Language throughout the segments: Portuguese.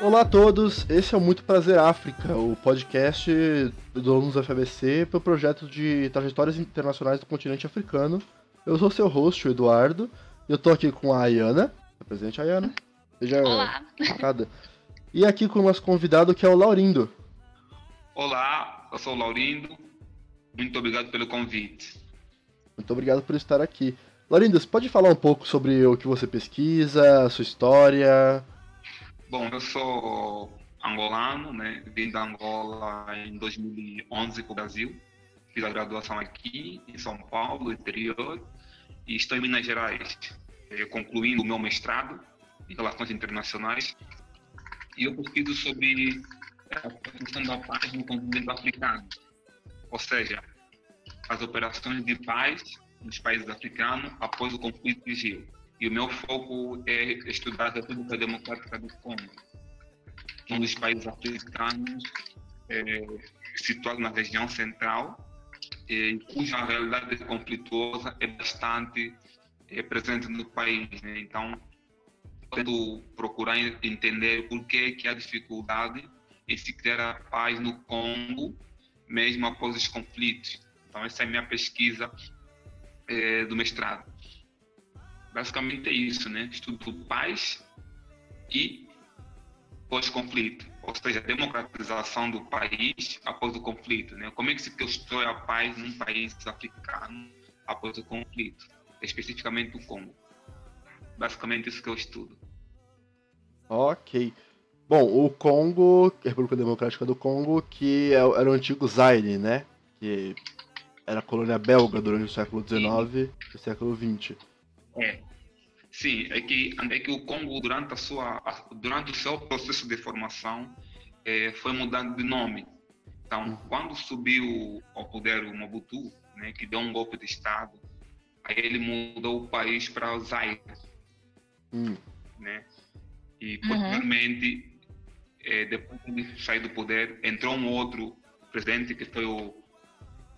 Olá a todos, esse é o Muito Prazer África, o podcast do alunos do FABC para o projeto de trajetórias internacionais do continente africano. Eu sou seu host, o Eduardo, e eu tô aqui com a Ayana. Presente, Ayana. Seja Olá. Cada. E aqui com o nosso convidado, que é o Laurindo. Olá, eu sou o Laurindo. Muito obrigado pelo convite. Muito obrigado por estar aqui. Laurindo, você pode falar um pouco sobre o que você pesquisa, a sua história, Bom, eu sou angolano, né? Vim da Angola em 2011 para o Brasil. Fiz a graduação aqui em São Paulo, interior, e estou em Minas Gerais, eh, concluindo o meu mestrado em Relações Internacionais. E eu pesquiso sobre a da paz no continente africano, ou seja, as operações de paz nos países africanos após o conflito Gil e o meu foco é estudar a República Democrática do Congo, um dos países africanos é, situado na região central, é, cuja realidade conflituosa é bastante é, presente no país. Né? Então, tento procurar entender por que, que há dificuldade em se criar a paz no Congo, mesmo após os conflitos. Então, essa é a minha pesquisa é, do mestrado. Basicamente é isso, né? Estudo paz e pós-conflito, ou seja, a democratização do país após o conflito, né? Como é que se constrói a paz num país africano após o conflito, especificamente o Congo. Basicamente isso que eu estudo. Ok. Bom, o Congo, a República Democrática do Congo, que é era o antigo Zaire, né? Que era colônia belga durante o século XIX e o século XX. É. Sim, é que, é que o Congo, durante, a sua, durante o seu processo de formação, é, foi mudando de nome. Então, uhum. quando subiu ao poder o Mobutu, né, que deu um golpe de Estado, aí ele mudou o país para o Zaire. Uhum. Né? E, uhum. posteriormente, uhum. É, depois de sair do poder, entrou um outro presidente, que foi o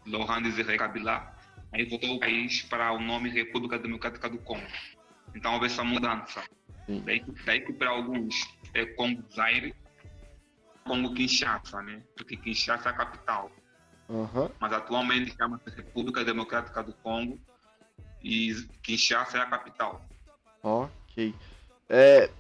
Laurent Desiré Kabila, aí voltou o país para o nome República Democrática do Congo. Então houve essa mudança. Daí, daí que para alguns é Congo Zaire, Congo Kinshasa, né? Porque Kinshasa é a capital. Uhum. Mas atualmente chama-se República Democrática do Congo e Kinshasa é a capital. Ok. É,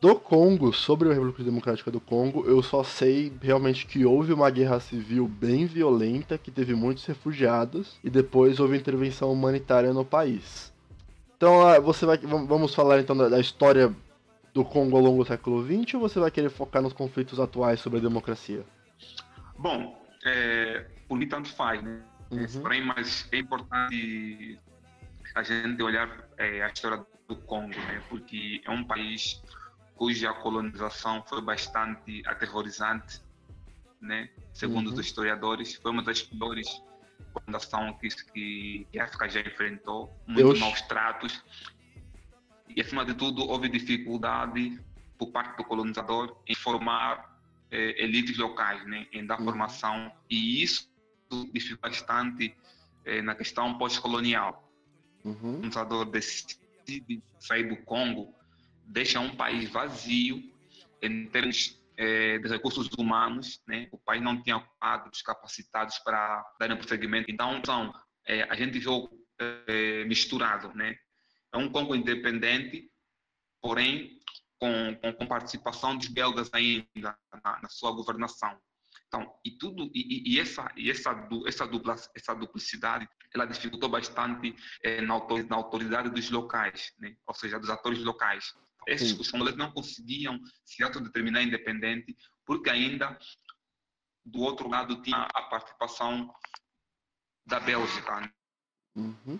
do Congo, sobre a República Democrática do Congo, eu só sei realmente que houve uma guerra civil bem violenta, que teve muitos refugiados, e depois houve intervenção humanitária no país. Então, ah, você vai. Vamos falar então da, história do Congo ao longo do século XX ou você vai querer focar nos conflitos atuais sobre a democracia? Bom, é, por mim tanto faz, né? Uhum. Porém, mas é importante a gente olhar é, a história do Congo, né? Porque é um país cuja colonização foi bastante aterrorizante, né? Segundo uhum. os historiadores, foi uma das piores fundação que, que, a África já enfrentou, muitos maus tratos. E, acima de tudo, houve dificuldade por parte do colonizador em formar eh, elites locais, né, em dar uhum. formação. E isso dificulta bastante eh, na questão pós-colonial. Uhum. O colonizador decide sair do Congo, deixa um país vazio em termos é, de recursos humanos, né? o país não tinha quadros capacitados para darem prosseguimento. Então, são, é, a gente viu é, misturado. Né? É um Congo independente, porém com, com, com participação dos belgas ainda na, na, sua governação. Então, e tudo e, e essa e essa essa dupla essa duplicidade, ela dificultou bastante é, na autoridade dos locais, né? ou seja, dos atores locais. Esses, os congoleses não conseguiam se autodeterminar independente, porque ainda do outro lado tinha a participação da Bélgica. Né? Uhum.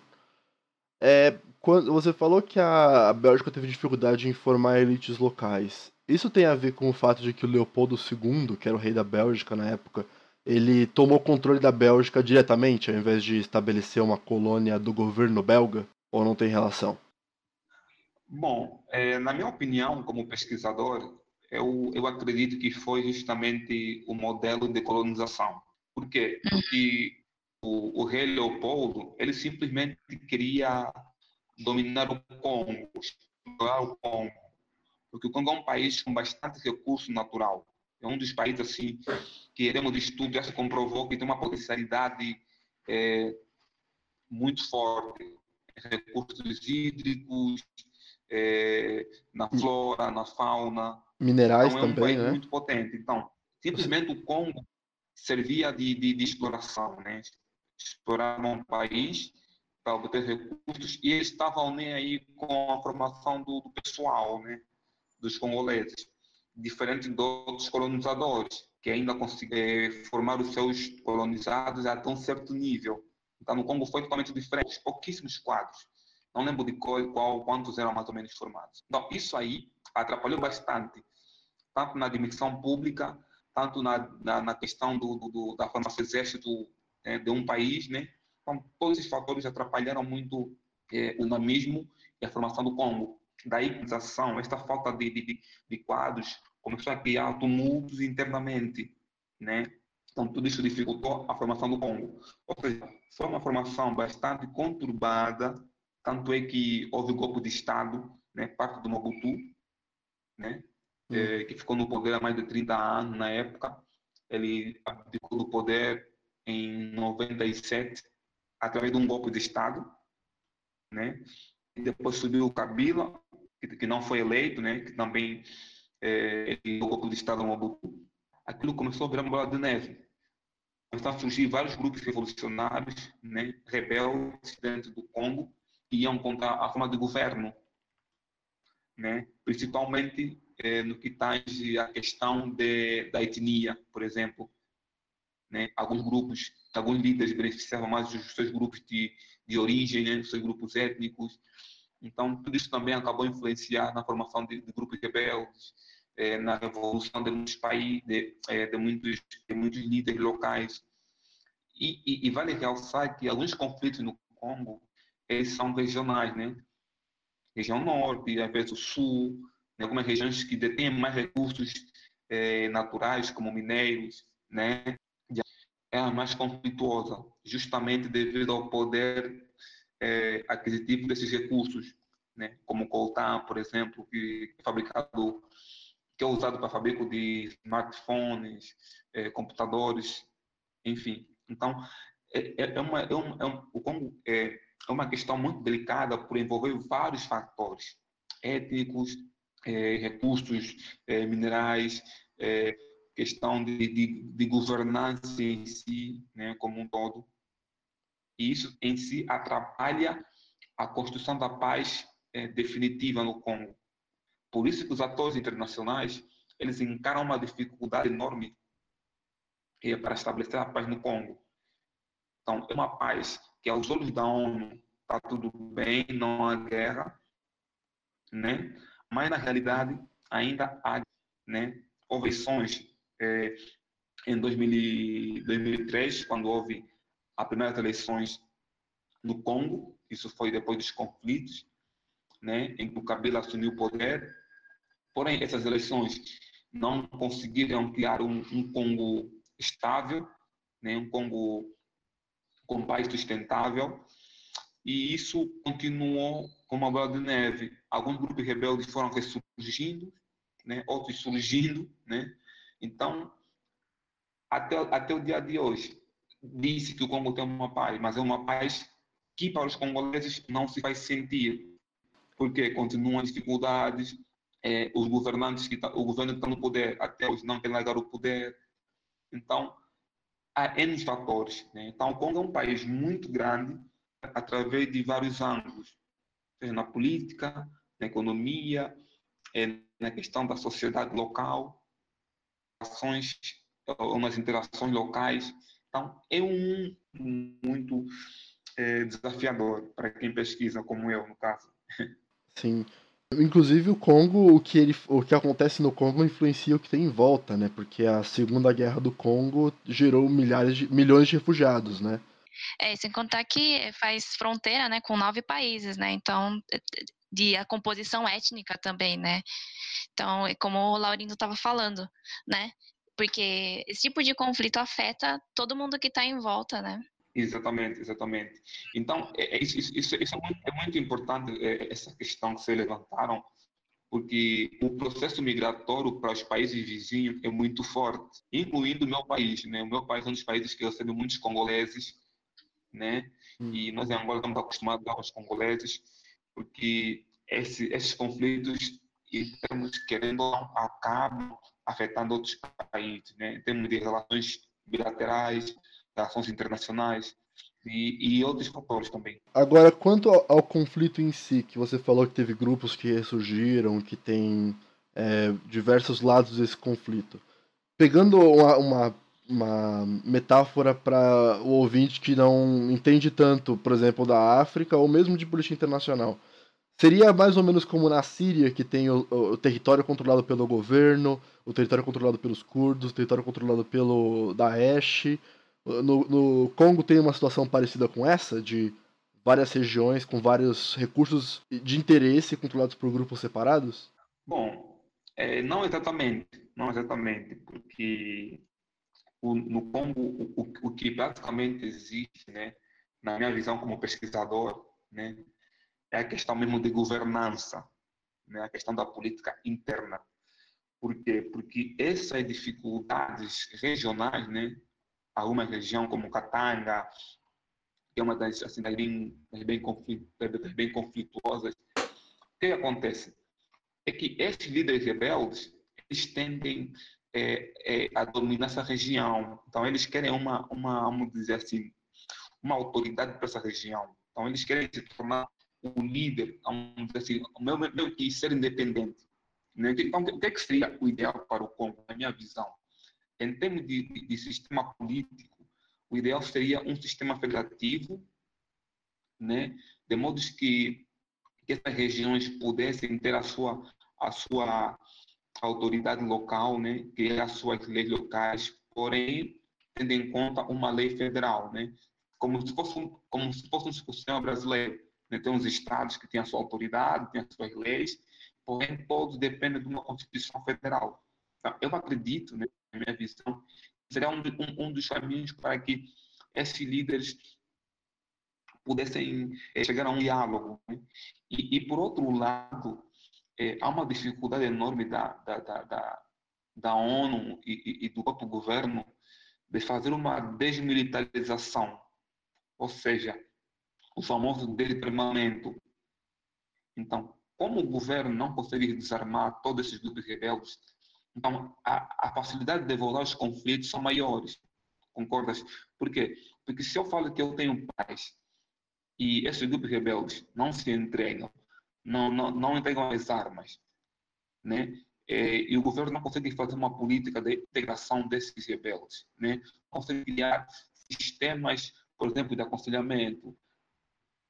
É, quando você falou que a, Bélgica teve dificuldade em formar elites locais. Isso tem a ver com o fato de que o Leopoldo II, que era o rei da Bélgica na época, ele tomou controle da Bélgica diretamente, ao invés de estabelecer uma colônia do governo belga? Ou não tem relação? Bom, é, na minha opinião, como pesquisador, eu, eu acredito que foi justamente o modelo de colonização. Por quê? Porque o, o rei Leopoldo, ele simplesmente queria dominar o Congo, explorar o Congo. Porque o Congo é um país com bastante recurso natural. É um dos países assim que iremos de estudo já se comprovou que tem uma potencialidade é, muito forte. Recursos hídricos, é, na flora, na fauna. Minerais então, é um também, né? muito potente. Então, simplesmente o Congo servia de, de, de exploração, né? Exploravam um país para obter recursos e eles estavam nem aí com a formação do, do pessoal, né? Dos congoleses, diferente de outros colonizadores que ainda conseguem formar os seus colonizados até um certo nível. Então, no Congo foi totalmente diferente, pouquíssimos quadros. Não lembro de qual, qual, quantos eram mais ou menos formados. Então, isso aí atrapalhou bastante, tanto na dimensão pública, tanto na, na, na questão do, do, da formação do exército é, de um país, né? Então, todos esses fatores atrapalharam muito é, o dinamismo e a formação do Congo. Daí, a esta falta de, de, de quadros começou a criar tumultos internamente, né? Então, tudo isso dificultou a formação do Congo. Ou seja, foi uma formação bastante conturbada, tanto é que houve golpe de Estado, né, parte do Mobutu, né, hum. é, que ficou no poder há mais de 30 anos na época. Ele abdicou do poder em 97 através de um golpe de Estado, né? E depois subiu o Kabila, que, que não foi eleito, né? Que também é, o golpe de Estado Mobutu. Aquilo começou a virar uma bola de neve. Começaram a surgir vários grupos revolucionários, né? Rebeldes dentro do Congo iam contra a forma de governo, né? principalmente é, no que tange a questão de, da etnia, por exemplo. Né? Alguns grupos, alguns líderes beneficiavam mais dos seus grupos de, de origem, né? dos seus grupos étnicos. Então, tudo isso também acabou a influenciar na formação de, de grupos rebeldes, é, na revolução de muitos países, de, é, de, muitos, de muitos líderes locais. E, e, e vale realçar que alguns conflitos no Congo eles são regionais, né? Região norte, às vezes o sul, né? algumas regiões que detêm mais recursos é, naturais, como minérios, né? É a mais conflituosa, justamente devido ao poder é, aquisitivo desses recursos, né? Como coltan, por exemplo, que é fabricado, que é usado para fabrico de smartphones, é, computadores, enfim. Então, é, é, é uma, é um, é um, o Congo é, é uma questão muito delicada por envolver vários fatores étnicos, é, recursos é, minerais, é, questão de, de, de, governança em si, né, como um todo. E isso em si atrapalha a construção da paz é, definitiva no Congo. Por isso que os atores internacionais eles encaram uma dificuldade enorme é, para estabelecer a paz no Congo. Então, é uma paz que aos olhos da ONU está tudo bem, não há guerra, né? Mas na realidade ainda há, né? Houve é, em 2000, 2003, quando houve as primeiras eleições no Congo, isso foi depois dos conflitos, né? Em que o Kabila assumiu o poder. Porém, essas eleições não conseguiram criar um, um Congo estável, né? Um Congo com paz sustentável, e isso continuou como uma bola de neve. Alguns grupos rebeldes foram ressurgindo, né? outros surgindo. Né? Então, até, até o dia de hoje, disse que o Congo tem uma paz, mas é uma paz que para os congoleses não se faz sentir, porque continuam as dificuldades, é, os governantes que tá, o governo que está no poder até hoje não quer largar o poder. Então, há N fatores. Né? Então, o Congo é um país muito grande, através de vários ângulos, seja na política, na economia, é, na questão da sociedade local, ações ou nas interações locais. Então, é um muito é, desafiador para quem pesquisa, como eu, no caso. Sim. Inclusive o Congo, o que, ele, o que acontece no Congo influencia o que tem em volta, né? Porque a Segunda Guerra do Congo gerou milhares de, milhões de refugiados, né? É, sem contar que faz fronteira, né, com nove países, né? Então, de a composição étnica também, né? Então, é como o Laurindo estava falando, né? porque esse tipo de conflito afeta todo mundo que está em volta, né? Exatamente, exatamente. Então, é, é isso, isso, isso é, muito, é, muito, importante, é, essa questão que vocês levantaram, porque o processo migratório para os países vizinhos é muito forte, incluindo o meu país. Né? O meu país é um dos países que recebe muitos congoleses, né? Hum. e nós em Angola estamos acostumados com os congoleses, porque esse, esses conflitos, estamos querendo acabam afetando outros países, né? em termos de relações bilaterais, relações internacionais e, e, outros fatores também. Agora, quanto ao, ao, conflito em si, que você falou que teve grupos que ressurgiram, que tem é, diversos lados desse conflito. Pegando uma, uma, uma metáfora para o ouvinte que não entende tanto, por exemplo, da África ou mesmo de política internacional. Seria mais ou menos como na Síria, que tem o, o, território controlado pelo governo, o território controlado pelos curdos, o território controlado pelo Daesh. No, no Congo tem uma situação parecida com essa, de várias regiões com vários recursos de interesse controlados por grupos separados? Bom, é, não exatamente, não exatamente, porque o, no Congo o, o, que basicamente existe, né, na minha visão como pesquisador, né, é a questão mesmo de governança, né? a questão da política interna. Por quê? Porque essas dificuldades regionais, né? Alguma região como Katanga, que é uma das, assim, bem, bem, conflit, das bem conflituosas, o que acontece? É que esses líderes rebeldes, eles tendem é, é, a dominar essa região. Então, eles querem uma, uma, vamos dizer assim, uma autoridade para essa região. Então, eles querem se tornar o líder, vamos dizer assim, o meu, meu que ser independente. Né? Então, o que, é que seria o ideal para o Congo, na minha visão? Em termos de, de, de sistema político, o ideal seria um sistema federativo, né? de modo que, que essas regiões pudessem ter a sua, a sua autoridade local, né? criar as suas leis locais, porém, tendo em conta uma lei federal, né? como se fosse um, como se fosse um sistema brasileiro. Né? Tem uns estados que têm a sua autoridade, têm as suas leis, porém todos dependem de uma Constituição Federal. Então, eu acredito, né, minha visão, seria um, um, um dos caminhos para que esses líderes pudessem é, chegar a um diálogo. Né? E, e, por outro lado, é, há uma dificuldade enorme da, da, da, da, da ONU e, e, e do próprio governo de fazer uma desmilitarização. Ou seja, o famoso desarmamento. Então, como o governo não consegue desarmar todos esses grupos rebeldes, então a, a facilidade de voltar aos conflitos são maiores. Concordas? Por quê? Porque se eu falo que eu tenho paz e esses grupos rebeldes não se entregam, não, não, não entregam as armas, né? É, e o governo não consegue fazer uma política de integração desses rebeldes, né? Não consegue criar sistemas, por exemplo, de aconselhamento,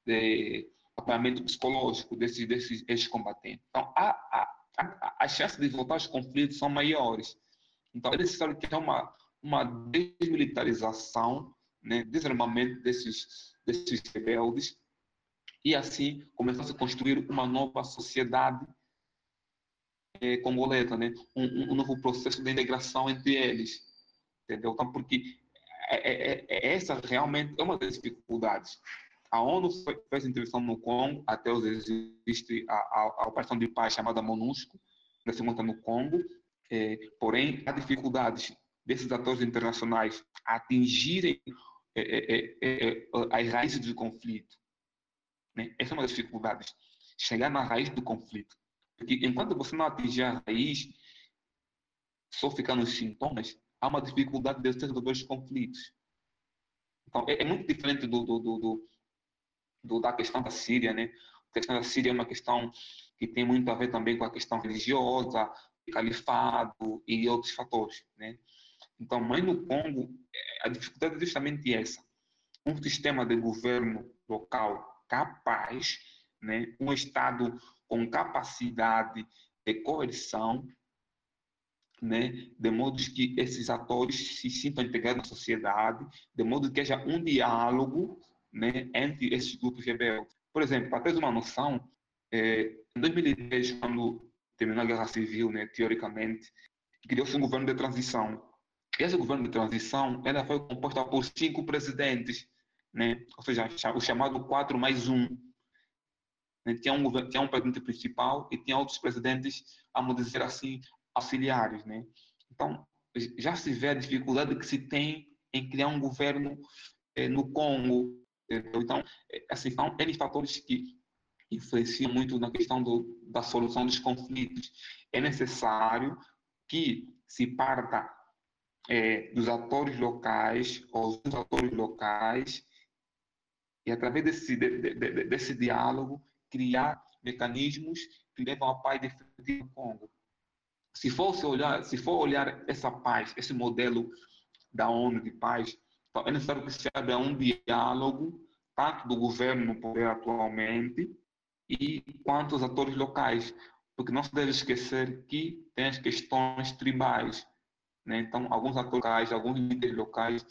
de acompanhamento psicológico desses, desses ex-combatentes. Então, a, a, as chances de voltar aos conflitos são maiores. Então, é necessário que haja uma, uma desmilitarização, né, desarmamento desses, desses rebeldes, e assim começar a construir uma nova sociedade é, congolesa, né? Um, um, novo processo de integração entre eles. Entendeu? Então, porque é, é, é, essa realmente é uma das dificuldades. A ONU fez intervenção no Congo, até hoje existe a, a, a operação de paz chamada MONUSCO, que se monta no Congo, é, porém, há dificuldades desses atores internacionais atingirem é é, é, é, as raízes do conflito. Né? Essa é uma das dificuldades, chegar na raiz do conflito. Porque enquanto você não atingir a raiz, só ficar nos sintomas, há uma dificuldade de resolver os conflitos. Então, é, muito diferente do, do, do do, da questão da Síria, né? A questão da Síria é uma questão que tem muito a ver também com a questão religiosa, califado e outros fatores, né? Então, mas no Congo, é, a dificuldade é justamente essa. Um sistema de governo local capaz, né? um Estado com capacidade de coerção, né? de modo que esses atores se sintam integrados na sociedade, de modo que haja um diálogo né, entre esses grupos rebeldes. Por exemplo, para ter uma noção, é, em 2010, quando terminou a Guerra Civil, né, teoricamente, criou-se um governo de transição. esse governo de transição ela foi composta por cinco presidentes, né? ou seja, o chamado 4 mais 1. Né? Tinha, um, tinha um presidente principal e tinha outros presidentes, vamos dizer assim, auxiliares. Né? Então, já se vê a dificuldade que se tem em criar um governo eh, no Congo. Entendeu? Então, eh, assim, são N fatores que influenciam muito na questão do, da solução dos conflitos. É necessário que se parta é, dos atores locais, ou dos atores locais, e através desse, de, de, de, desse diálogo, criar mecanismos que levam a paz definitiva no Congo. Se for olhar, se for olhar essa paz, esse modelo da ONU de paz, então é necessário que se abra um diálogo tanto do governo no poder atualmente e quanto os atores locais, porque não se deve esquecer que tem as questões tribais. Né? Então, alguns atores locais, alguns líderes locais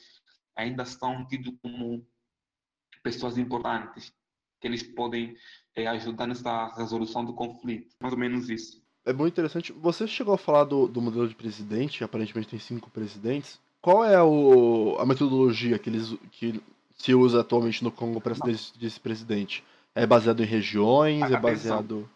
ainda são tidos como pessoas importantes, que eles podem é, ajudar nessa resolução do conflito. Mais ou menos isso. É muito interessante. Você chegou a falar do, do modelo de presidente, aparentemente tem cinco presidentes. Qual é o, a metodologia que, eles, que se usa atualmente no Congo para esse presidente? É baseado em regiões? é baseado.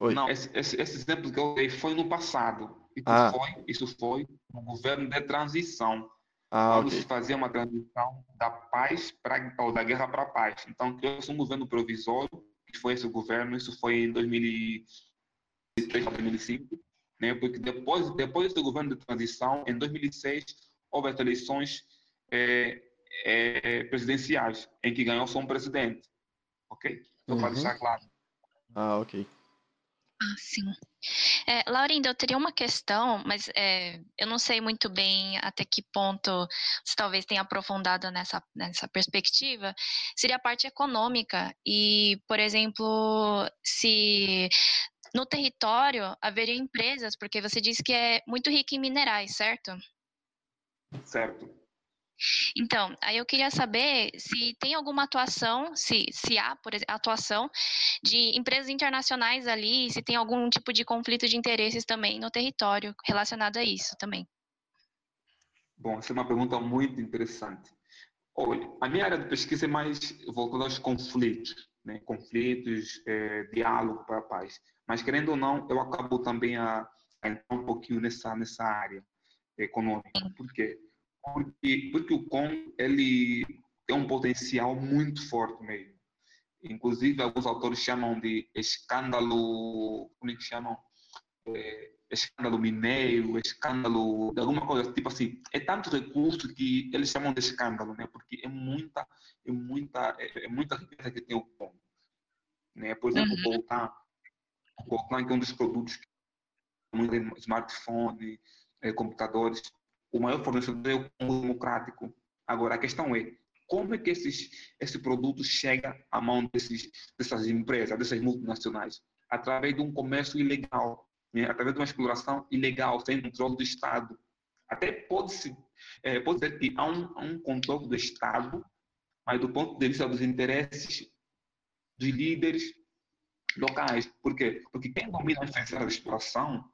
Oi. Não, esse, esse, esse, exemplo que eu dei foi no passado. Isso, ah. foi, isso foi no governo de transição. Ah, quando okay. se fazia uma transição da paz para ou da guerra para a paz. Então, criou-se um governo provisório, que foi esse governo, isso foi em 2003 2005, né? porque depois, depois do governo de transição, em 2006, houve eleições é, é, presidenciais, em que ganhou só um presidente. Ok? Só uhum. para deixar claro. Ah, ok. Ah, sim. É, Laurinda, eu teria uma questão, mas é, eu não sei muito bem até que ponto você talvez tenha aprofundado nessa, nessa perspectiva. Seria a parte econômica. E, por exemplo, se no território haveria empresas, porque você disse que é muito rico em minerais, certo? Certo. Então, aí eu queria saber se tem alguma atuação, se, se há, por exemplo, atuação de empresas internacionais ali, se tem algum tipo de conflito de interesses também no território relacionado a isso também. Bom, essa é uma pergunta muito interessante. Olha, a minha área de pesquisa é mais voltada aos conflitos, né? conflitos, é, diálogo para a paz. Mas, querendo ou não, eu acabo também a, a entrar um pouquinho nessa, nessa área econômica. Por quê? porque, porque o Congo ele tem um potencial muito forte mesmo. Inclusive, alguns autores chamam de escândalo, como é que chamam? É, escândalo mineiro, escândalo de alguma coisa, tipo assim, é tanto recurso que eles chamam de escândalo, né? Porque é muita, é muita, é, é muita riqueza que tem o Congo, né? Por exemplo, uhum. o Coltan, o Coltan que é um dos produtos que muito smartphone, é, computadores, o maior fornecedor é o Congo Democrático. Agora, a questão é, como é que esses, esse produto chega à mão desses, dessas empresas, dessas multinacionais? Através de um comércio ilegal, né? através de uma exploração ilegal, sem controle do Estado. Até pode-se é, pode dizer que há um, há um controle do Estado, mas do ponto de vista dos interesses dos líderes locais. Por quê? Porque quem domina a exploração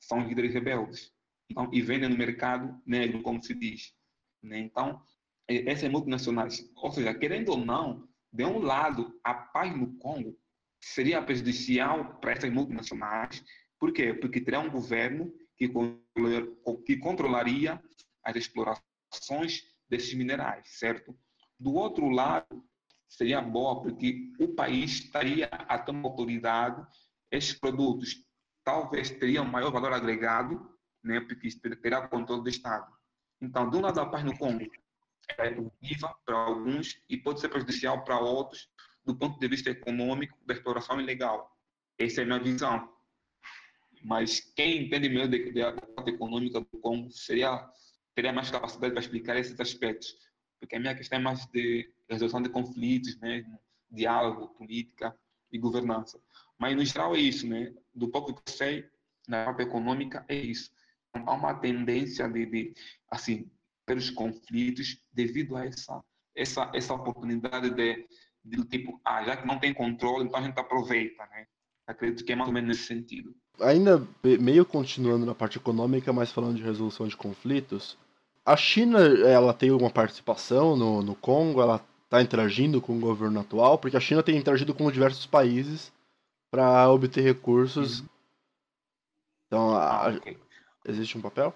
são os líderes rebeldes então, e vendem no mercado negro, como se diz. Né? Então, essas multinacionais, ou seja, querendo ou não, de um lado, a paz no Congo seria prejudicial para essas multinacionais. Por quê? Porque teria um governo que, que controlaria as explorações desses minerais, certo? Do outro lado, seria boa porque o país estaria a ter uma autoridade, esses produtos talvez teriam maior valor agregado né, porque terá controle do Estado. Então, um lado, a paz no Congo é positiva para alguns e pode ser prejudicial para outros do ponto de vista econômico da exploração ilegal. Essa é a minha visão. Mas quem entende melhor da parte econômica do Congo seria, teria mais capacidade para explicar esses aspectos. Porque a minha questão é mais de resolução de conflitos, né? diálogo, política e governança. Mas, no geral, é isso. Né? Do pouco que eu sei, na parte econômica, é isso há uma tendência de, de assim, pelos conflitos devido a essa, essa, essa oportunidade de, de tipo, ah, já que não tem controle, então a gente aproveita, né? Acredito que é mais ou menos nesse sentido. Ainda meio continuando na parte econômica, mas falando de resolução de conflitos, a China, ela tem alguma participação no, no Congo? Ela está interagindo com o governo atual? Porque a China tem interagido com diversos países para obter recursos. Uhum. Então, a, ah, okay. Existe um papel?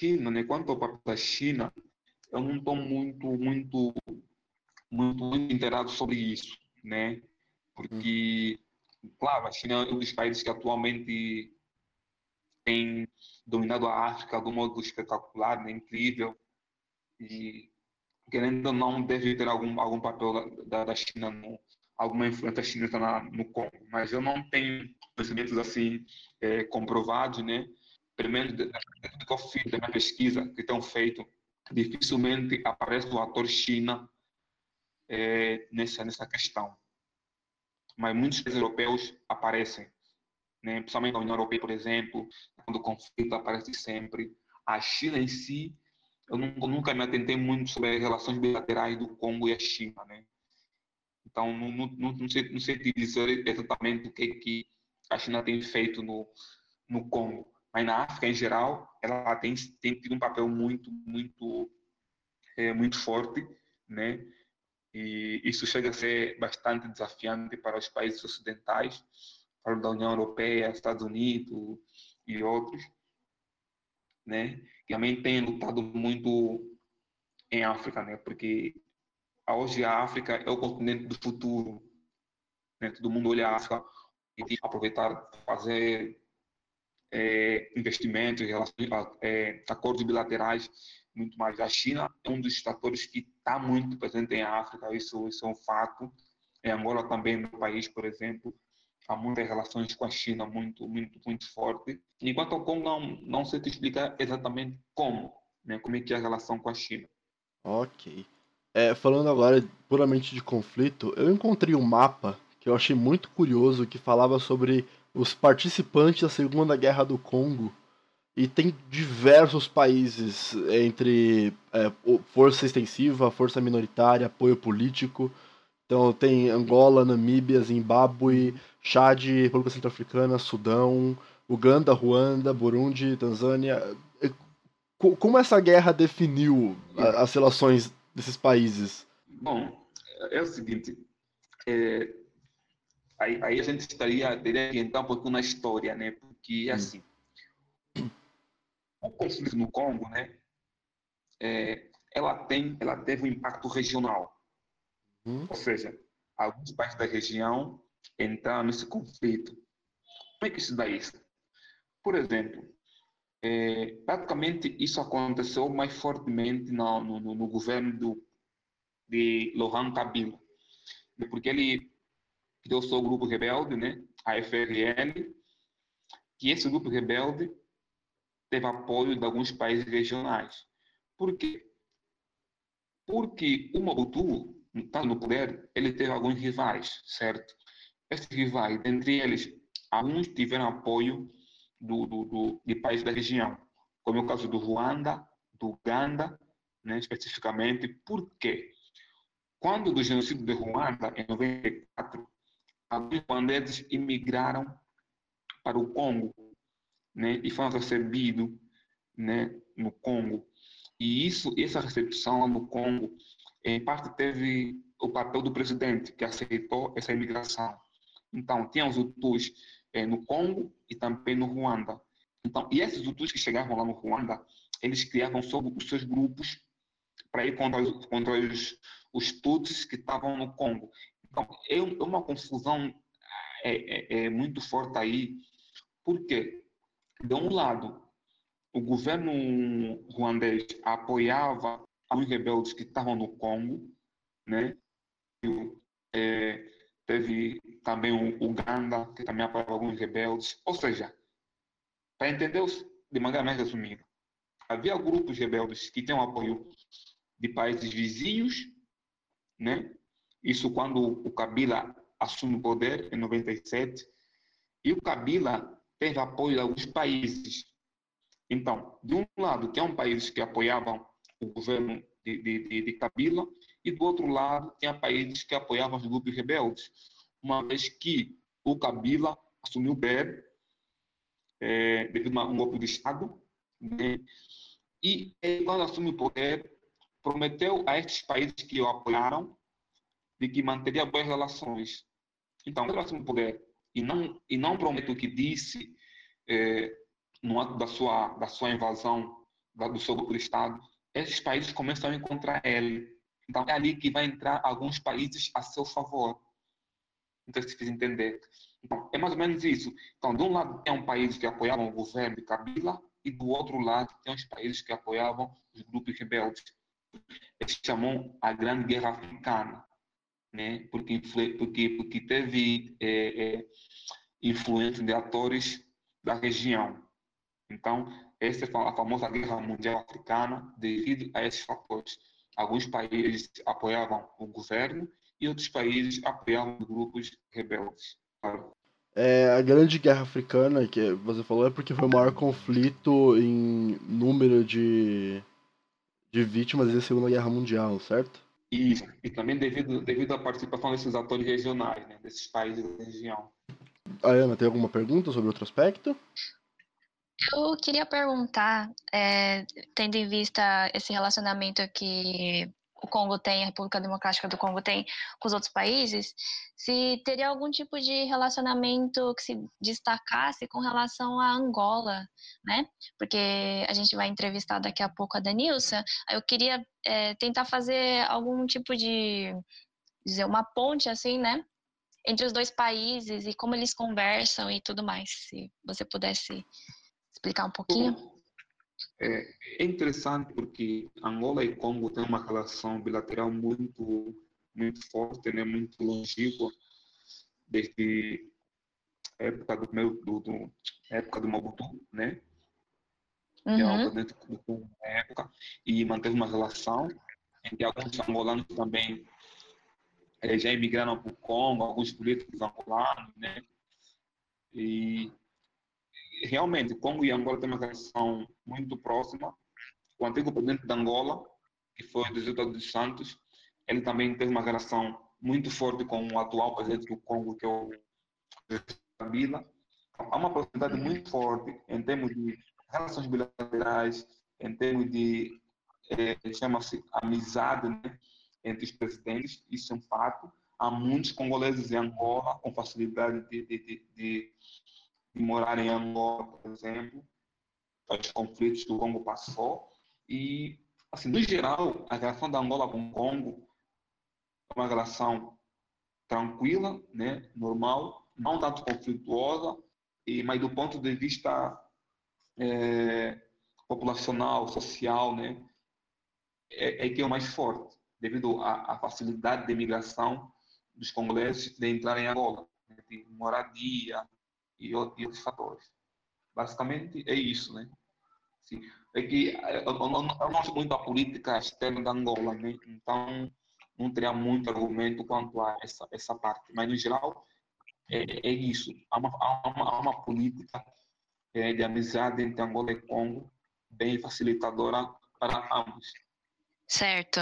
China, né? Quanto ao papel da China, eu não estou muito, muito, muito, muito inteirado sobre isso, né? Porque, claro, a China é um dos países que atualmente tem dominado a África de um modo espetacular, né? incrível, e querendo ou não deve ter algum algum papel da, da China no, alguma influência da China na, no Congo, mas eu não tenho conhecimentos assim é, comprovados, né? Menos do que eu fiz da minha pesquisa que estão feito, dificilmente aparece o ator China é, nessa nessa questão. Mas muitos europeus aparecem, né? Principalmente a União Europeia, por exemplo, quando o conflito aparece sempre. A China em si, eu nunca, nunca me atentei muito sobre as relações bilaterais do Congo e a China, né? Então, não, não, não, sei, não sei dizer exatamente o que, que a China tem feito no, no Congo, mas na África em geral, ela tem, tem tido um papel muito, muito, é, muito forte, né? E isso chega a ser bastante desafiante para os países ocidentais, para a União Europeia, Estados Unidos e outros, né? Que também têm lutado muito em África, né? Porque hoje a África é o continente do futuro. Né? Todo mundo olha a África e aproveitar fazer é, investimentos, relações, é, acordos bilaterais, muito mais. A China é um dos fatores que está muito presente em África, isso, isso é um fato. Em Angola também, no país, por exemplo, há muitas relações com a China muito, muito, muito forte. Enquanto ao Congo não, não sei te explicar exatamente como, né? como é que é a relação com a China. Ok. É, falando agora puramente de conflito, eu encontrei um mapa que eu achei muito curioso que falava sobre os participantes da Segunda Guerra do Congo e tem diversos países entre é, força extensiva, força minoritária, apoio político. Então tem Angola, Namíbia, Zimbábue, Chad, República Centro-Africana, Sudão, Uganda, Ruanda, Burundi, Tanzânia. É, como essa guerra definiu as relações desses países? Bom, é o seguinte, é, aí, aí, a gente estaria, teria que entrar um pouquinho na história, né? Porque, hum. assim, o conflito no Congo, né? É, ela tem, ela teve um impacto regional. Hum. Ou seja, alguns países da região entraram nesse conflito. Como é que se dá isso? Por exemplo, é, praticamente isso aconteceu mais fortemente no, no, no governo do, de Laurent Kabila, porque ele criou seu grupo rebelde, né, a FRL, que esse grupo rebelde teve apoio de alguns países regionais. Por quê? Porque o Mobutu, está no poder, ele teve alguns rivais, certo? Esses rivais, entre eles, alguns tiveram apoio do, do, do, de países da região, como é o caso do Ruanda, do Uganda, né, especificamente. Por quê? Quando do genocídio de Ruanda, em 94, alguns ruandeses imigraram para o Congo né, e foram recebidos né, no Congo. E isso, essa recepção no Congo, em parte teve o papel do presidente, que aceitou essa imigração. Então, tinha os Hutus é, no Congo e também no Ruanda. Então, e esses Hutus que chegavam lá no Ruanda, eles criavam sobre os seus grupos para ir contra os, contra os, os Tutsis que estavam no Congo. Então, é, uma confusão é, é, é muito forte aí, porque, de um lado, o governo ruandês apoiava os rebeldes que estavam no Congo, né? É, teve também o Uganda, que também apoiava alguns rebeldes. Ou seja, para entender de maneira mais resumida, havia grupos rebeldes que tinham apoio de países vizinhos, né? Isso quando o Kabila assume o poder em 97, e o Kabila teve apoio de alguns países. Então, de um lado, tinham países que apoiavam o governo de, de, de, Kabila, e do outro lado tinha países que apoiavam os grupos rebeldes, uma vez que o Kabila assumiu o poder é, devido a um golpe de Estado, Né? E quando assumiu o poder, prometeu a estes países que o apoiaram de que manteria boas relações. Então, o poder e não, e não promete o que disse é, no ato da sua, da sua invasão da, do seu grupo de Estado, esses países começam a encontrar ele. Então, é ali que vai entrar alguns países a seu favor. Então, se fiz entender. Então, é mais ou menos isso. Então, de um lado, tem um país que apoiavam o governo de Kabila, e do outro lado, tem os países que apoiavam os grupos rebeldes. Eles chamam a Grande Guerra Africana, né? porque, porque, porque teve é, é, influência de atores da região. Então, essa é a famosa Guerra Mundial Africana, devido a esses fatores. Alguns países apoiavam o governo e outros países apoiavam grupos rebeldes. É, a Grande Guerra Africana, que você falou, é porque foi o maior conflito em número de, de vítimas da Segunda Guerra Mundial, certo? Isso, e também devido, devido à participação desses atores regionais, né, desses países da região. A Ana, tem alguma pergunta sobre outro aspecto? Eu queria perguntar, é, tendo em vista esse relacionamento que o Congo tem, a República Democrática do Congo tem com os outros países, se teria algum tipo de relacionamento que se destacasse com relação a Angola, né? Porque a gente vai entrevistar daqui a pouco a Danilson, eu queria é, tentar fazer algum tipo de, dizer, uma ponte, assim, né? Entre os dois países e como eles conversam e tudo mais, se você pudesse explicar um pouquinho? É, é interessante porque Angola e Congo têm uma relação bilateral muito muito forte, né, muito longínqua, desde a época do meu do, do época do Mobutu, né? Uhum. dentro do época e manteve uma relação em que alguns angolanos também é, já emigraram para o Congo, alguns políticos angolanos, né? E realmente, Congo e Angola têm uma relação muito próxima. O antigo presidente de Angola, que foi o José dos Santos, ele também teve uma relação muito forte com o atual presidente do Congo, que é o Kabila. Há uma proximidade muito forte em termos de relações bilaterais, em termos de, eh, chama-se amizade né, entre os presidentes, isso é um fato. Há muitos congoleses em Angola com facilidade de, de, de, de de morar em Angola, por exemplo, os conflitos que o Congo passou. E, assim, no geral, a relação da Angola com o Congo é uma relação tranquila, né, normal, não tanto conflituosa, e, mas do ponto de vista é, populacional, social, né, é, é, que é o mais forte, devido à, à facilidade de imigração dos congoleses de entrar em Angola, né, de moradia, e, outros fatores. Basicamente é isso, né? Sim. É que eh, eu, não, sei muito a política externa da Angola, né? Então não teria muito argumento quanto a essa, essa parte. Mas, no geral, é, é isso. Há uma, há uma, há uma política é, de amizade entre Angola e Congo bem facilitadora para ambos. Certo.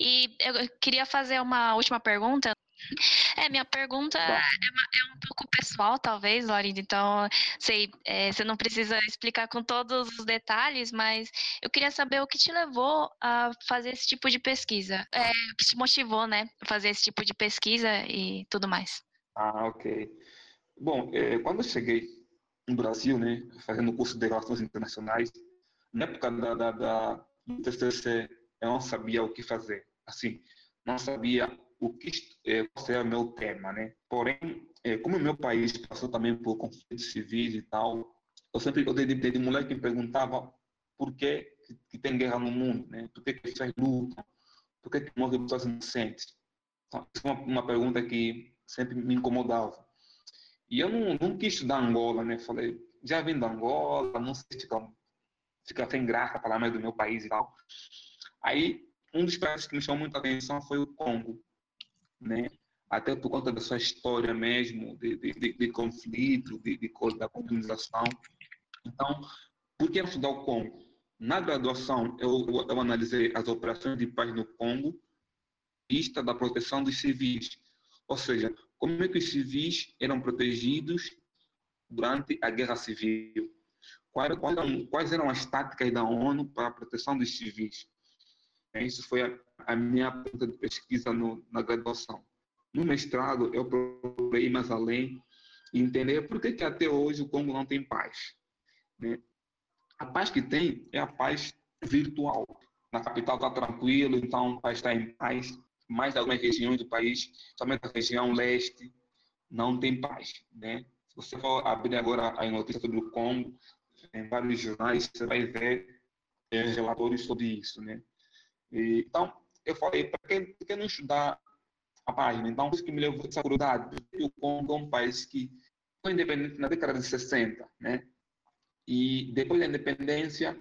E eu queria fazer uma última pergunta. É, minha pergunta é, é, um pouco pessoal, talvez, Lorinda. Então, sei, é, você não precisa explicar com todos os detalhes, mas eu queria saber o que te levou a fazer esse tipo de pesquisa. É, o que te motivou, né, a fazer esse tipo de pesquisa e tudo mais. Ah, ok. Bom, é, quando eu cheguei no Brasil, né, fazendo curso de Relações Internacionais, na época da, da, da do TCC, eu não sabia o que fazer. Assim, não sabia o que é, é o meu tema, né? Porém, é, como o meu país passou também por conflitos civis e tal, eu sempre, eu desde, desde moleque me perguntava por que, que, tem guerra no mundo, né? Por que, que pessoas lutam? Por que, que morrem pessoas inocentes? Então, essa é uma, uma pergunta que sempre me incomodava. E eu não, não quis estudar Angola, né? Falei, já vim da Angola, não sei se fica, fica sem graça falar mais do meu país e tal. Aí, um dos países que me chamou muita atenção foi o Congo né? até por conta da sua história mesmo, de, de, de, de conflito, de, de coisa da colonização. Então, por que estudar o Congo? Na graduação, eu, eu, eu analisei as operações de paz no Congo, vista da proteção dos civis. Ou seja, como é que os civis eram protegidos durante a guerra civil? quais, eram, quais eram as táticas da ONU para a proteção dos civis. Isso foi a, a minha pergunta de pesquisa no, na graduação. No mestrado, eu procurei mais além e entender por que, que até hoje o Congo não tem paz. Né? A paz que tem é a paz virtual. Na capital está tranquilo, então o país está em paz. Mais algumas regiões do país, somente a região leste, não tem paz. Né? Se você for abrir agora a notícia sobre o Congo, em vários jornais, você vai ver é, relatórios sobre isso. Né? E, então, eu falei, para que, que não estudar a página? Então, isso que me levou a essa curiosidade. O Congo é um país que foi independente na década de 60, né? E depois da independência,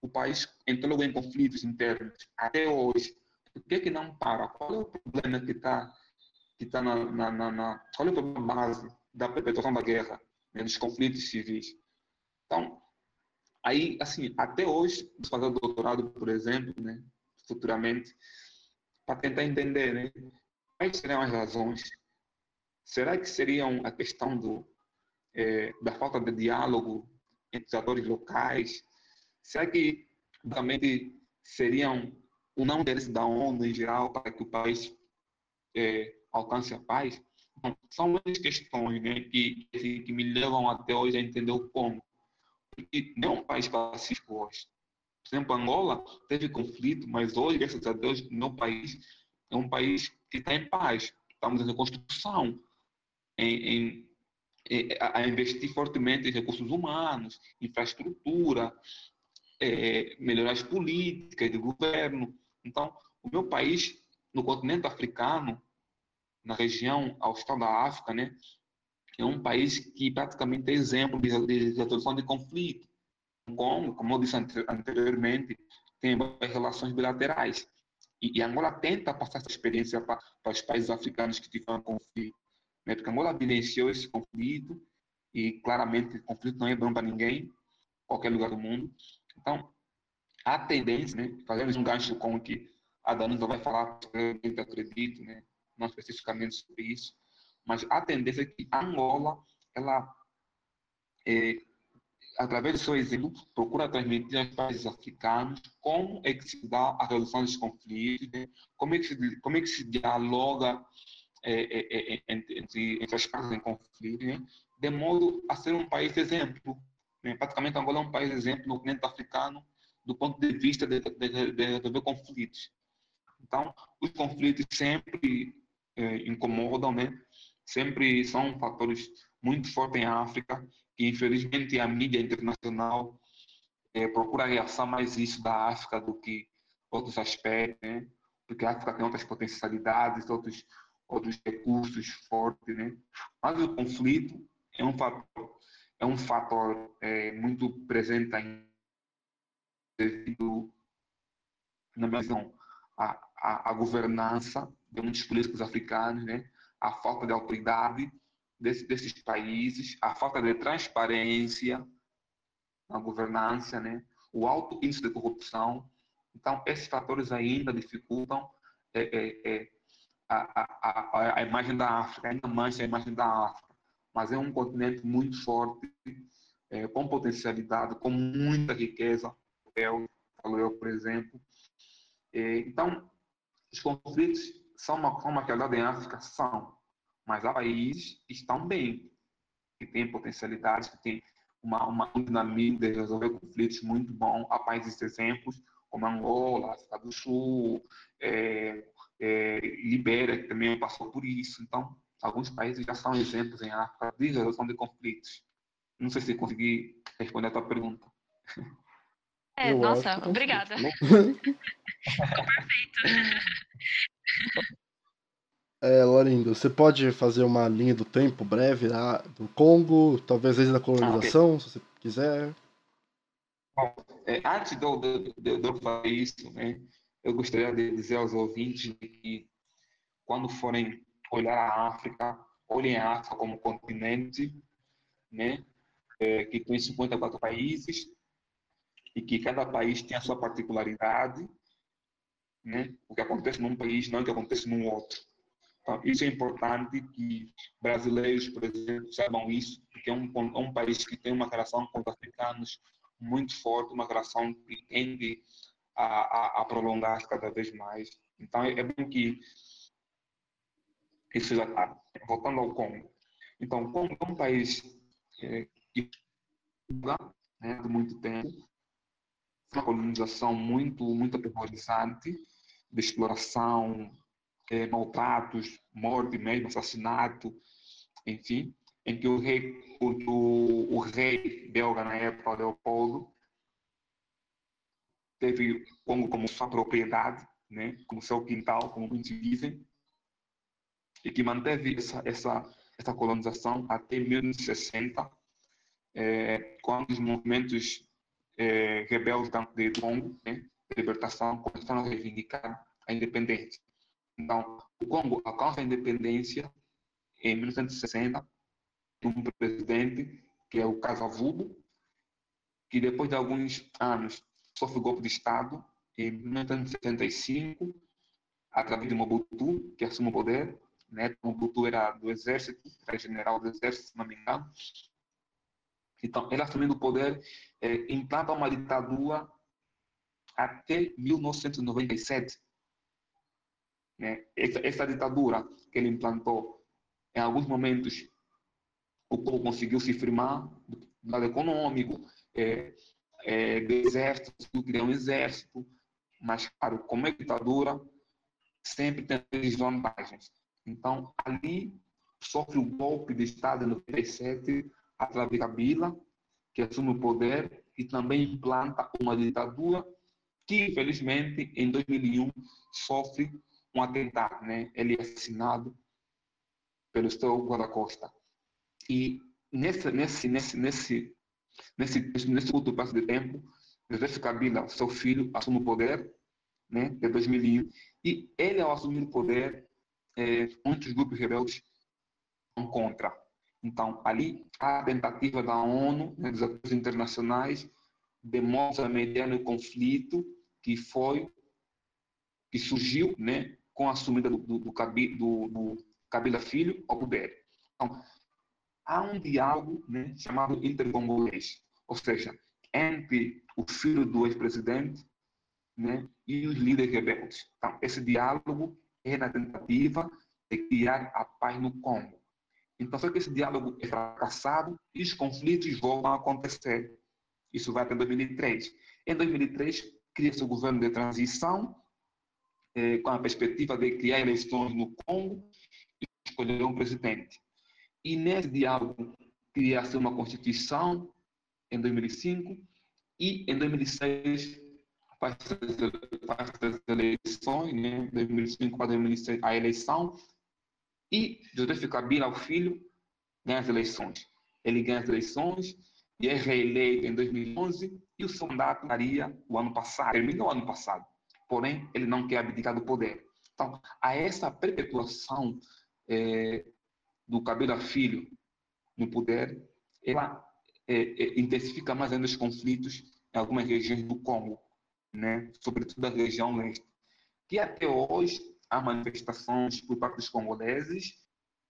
o país entrou em conflitos internos. Até hoje, por que, que não para? Qual é o problema que está que tá na, na, na, na, Qual é o problema base da perpetuação da guerra, né, dos conflitos civis? Então, aí, assim, até hoje, fazer doutorado, por exemplo, né, futuramente, para tentar entender né, quais seriam as razões. Será que seriam a questão do, é, da falta de diálogo entre os atores locais? Será que realmente seriam o não interesse da ONU em geral para que o país é, alcance a paz? Então, são muitas questões né, que, que me levam até hoje a entender o como. Porque não é um país pacífico hoje. Por exemplo, Angola teve conflito, mas hoje, graças a Deus, meu país é um país que está em paz. Estamos em reconstrução, em, em, a investir fortemente em recursos humanos, infraestrutura, é, melhorar as políticas de governo. Então, o meu país, no continente africano, na região austral da África, né, é um país que praticamente é exemplo de, resolução de conflito. Como, como eu disse anteriormente, tem relações bilaterais. E, e Angola tenta passar essa experiência para, os países africanos que tiveram conflito. Né? Porque Angola vivenciou esse conflito e claramente o conflito não é bom para ninguém, qualquer lugar do mundo. Então, a tendência, né, fazemos um gancho com o que a Danuta vai falar, eu acredito, né, não especificamente sobre isso, mas a tendência é que Angola, ela, é, através do seu exemplo, procura transmitir aos países africanos como é que se dá a redução dos conflitos, né? como, é que se, como é que se dialoga é, é, é entre, entre, as partes em conflito, né? de modo a ser um país exemplo. Né? Praticamente Angola é um país exemplo no continente africano do ponto de vista de, de, de resolver conflitos. Então, os conflitos sempre é, incomodam, né? Sempre são fatores muito fortes em África, que infelizmente a mídia internacional é, procura reação mais isso da África do que outros aspectos, né? porque a África tem outras potencialidades, outros, outros recursos fortes. Né? Mas o conflito é um fator, é um fator é, muito presente ainda devido, na minha visão, à, à governança de muitos políticos africanos, né? A falta de autoridade desse, desses países, a falta de transparência na governança, né? o alto índice de corrupção. Então, esses fatores ainda dificultam é, é, é, a, a, a, imagem da África, ainda mancha a imagem da África. Mas é um continente muito forte, é, com potencialidade, com muita riqueza, eu, falo eu, por exemplo. É, então, os conflitos são uma, são realidade em África? São. Mas há países que estão bem, que têm potencialidades, que têm uma, uma, um dinamismo de resolver conflitos muito bom. Há países exemplos, como Angola, África do Sul, é, é, Libéria, que também passou por isso. Então, alguns países já são exemplos em África de resolução de conflitos. Não sei se consegui responder a tua pergunta. É, Eu nossa, obrigada. Ficou perfeito. É, Lorindo, você pode fazer uma linha do tempo breve lá do Congo, talvez desde a colonização, ah, okay. se você quiser. Bom, é, antes de eu fazer isso, né, eu gostaria de dizer aos ouvintes que quando forem olhar a África, olhem a África como continente, né, é, que tem 54 países e que cada país tem a sua particularidade, né? O que acontece num país não é o que acontece num outro. Então, isso é importante que brasileiros, por exemplo, saibam isso, porque é um, é um país que tem uma relação com os africanos muito forte, uma relação que tende a, a, a prolongar cada vez mais. Então, é, bom que isso já está. Voltando ao Congo. Então, o Congo é um país é, que né, de muito tempo, uma colonização muito, muito aterrorizante, de exploração, é, maltratos, morte mesmo, assassinato, enfim, em que o rei, o, o rei belga na época, Leopoldo, teve Congo como sua propriedade, né, como seu quintal, como muitos dizem, e que manteve essa, essa, essa colonização até 1960, é, quando os movimentos é, rebeldes de Congo, né, libertação, começaram a reivindicar a independência. Então, o Congo alcança a independência em 1960 de um presidente, que é o Casavubo, que depois de alguns anos sofre golpe de Estado em 1975, através de Mobutu, que assume o poder, né? Mobutu era do exército, era general do exército, se não me engano. Então, ele assumindo o poder, é, implanta uma ditadura até 1997. Né? Essa, essa ditadura que ele implantou, em alguns momentos, o povo conseguiu se firmar do lado econômico, é, é, do exército, criar um exército, mas, claro, como é ditadura, sempre tem desvantagens. Então, ali sofre o golpe de Estado em 97, através de Kabila, que assume o poder e também implanta uma ditadura que, infelizmente, em 2001 sofre um atentado. Né? Ele é assassinado pelo seu guarda-costa. E nesse, nesse, nesse, nesse, nesse, nesse curto passo de tempo, José Kabila, seu filho, assume o poder né, de 2001. E ele, ao assumir o poder, é, muitos grupos rebeldes são contra. Então, ali, a tentativa da ONU, né, dos atores internacionais, demonstra mediar o conflito que foi, que surgiu né, com a assumida do, do, do, do, do Kabila Filho ao poder. Então, há um diálogo né, chamado intercongolês, ou seja, entre o filho do ex-presidente né, e os líderes rebeldes. Então, esse diálogo é na tentativa de criar a paz no Congo. Então, só que esse diálogo é fracassado e os conflitos voltam a acontecer. Isso vai até 2003. Em 2003, cria-se o governo de transição, eh, com a perspectiva de criar eleições no Congo e escolher um presidente. E nesse diálogo, cria-se uma constituição em 2005 e em 2006 faz as eleições, né, 2005 para 2006, a eleição, e José Kabila, o filho, ganha as eleições. Ele ganha as eleições e é reeleito em 2011 e o seu mandato daria o ano passado, terminou o ano passado. Porém, ele não quer abdicar do poder. Então, a essa perpetuação é, do Kabila Filho no poder, ela é, é, intensifica mais ainda os conflitos em algumas regiões do Congo né, sobretudo da região leste, que até hoje há manifestações por parte dos congoleses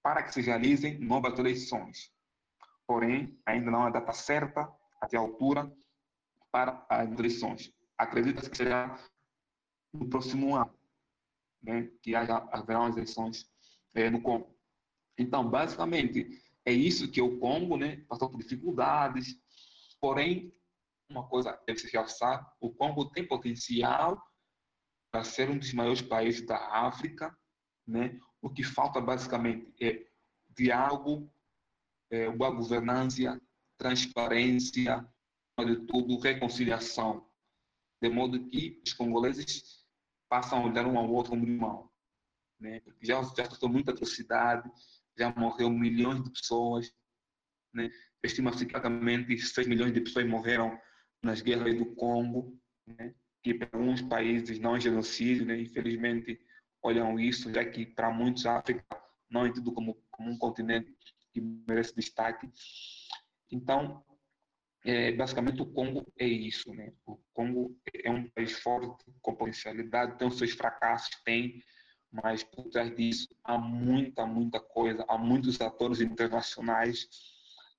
para que se realizem novas eleições. Porém, ainda não há data certa, até a altura, para as eleições. Acredita-se que será no próximo ano, né, que haja, haverá eleições é, no Congo. Então, basicamente, é isso que é o Congo, né, passou por dificuldades, porém, uma coisa deve se realçar: o Congo tem potencial para ser um dos maiores países da África, né? O que falta basicamente é diálogo, é, boa governança, transparência, de tudo, reconciliação, de modo que os congoleses passam a olhar um ao outro como irmão, né? Porque já já passou muita atrocidade, já morreu milhões de pessoas, né? Estima-se que exatamente 6 milhões de pessoas morreram nas guerras do Congo, né, que para alguns países não é genocídio, né, infelizmente olham isso, já que para muitos a África não é tido como, como um continente que merece destaque. Então, é, basicamente o Congo é isso, né? O Congo é um país forte, com potencialidade, tem os seus fracassos, tem, mas por trás disso há muita, muita coisa, há muitos atores internacionais,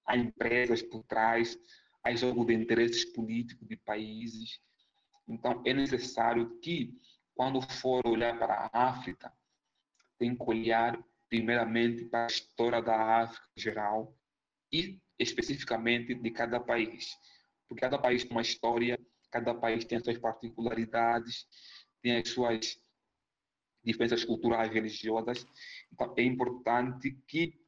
há empresas por trás, há jogo de interesses políticos de países. Então, é necessário que, quando for olhar para a África, tem que olhar primeiramente para a história da África em geral e especificamente de cada país. Porque cada país tem uma história, cada país tem as suas particularidades, tem as suas diferenças culturais religiosas. Então, é importante que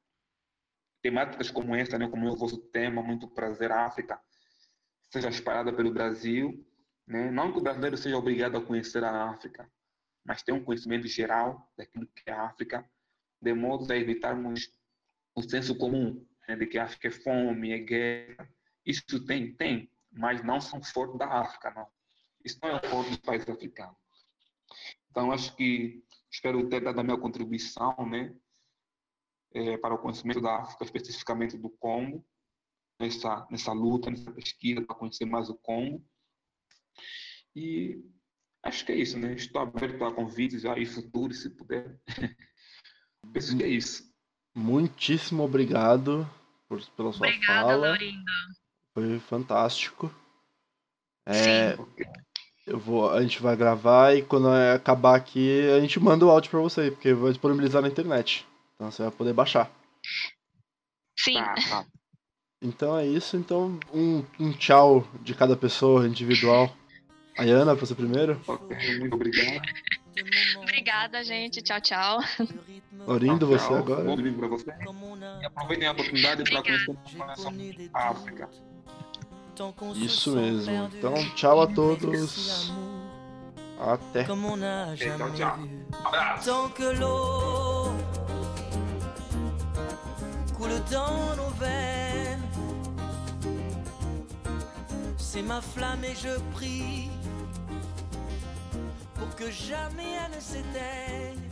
temáticas como esta, né, como o vosso tema, Muito Prazer África, seja espalhada pelo Brasil. Né? Não que o brasileiro seja obrigado a conhecer a África, mas ter um conhecimento geral daquilo que é a África, de modo a evitarmos o senso comum né, de que a África é fome, é guerra. Isso tem, tem, mas não são fortes da África, não. Isso não é forte dos países africanos. Então, acho que espero ter dado a minha contribuição né, é, para o conhecimento da África, especificamente do Congo, nessa, nessa luta, nessa pesquisa, para conhecer mais o Congo. E acho que é isso, né? Estou aberto a convites aí futuros, se puder. Penso que é isso. Muitíssimo obrigado por, pela sua Obrigada, fala. Laurinda. Foi fantástico. É, eu vou, a gente vai gravar e quando acabar aqui a gente manda o áudio para você, porque vai disponibilizar na internet. Então você vai poder baixar. Sim. Tá, tá. Então é isso. Então um, um tchau de cada pessoa individual. Ayana, você primeiro. Ok, muito obrigado. Obrigada, gente. Tchau, tchau. Laurindo, você Tchau, agora. Bom domingo para você. E aproveitem a oportunidade para conhecer a África. Isso mesmo. Então tchau a todos. Até. Tchau, tchau. Abraço. Tant que l'eau coule dans nos veines, c'est ma flamme et je prie que jamais elle ne s'éteigne.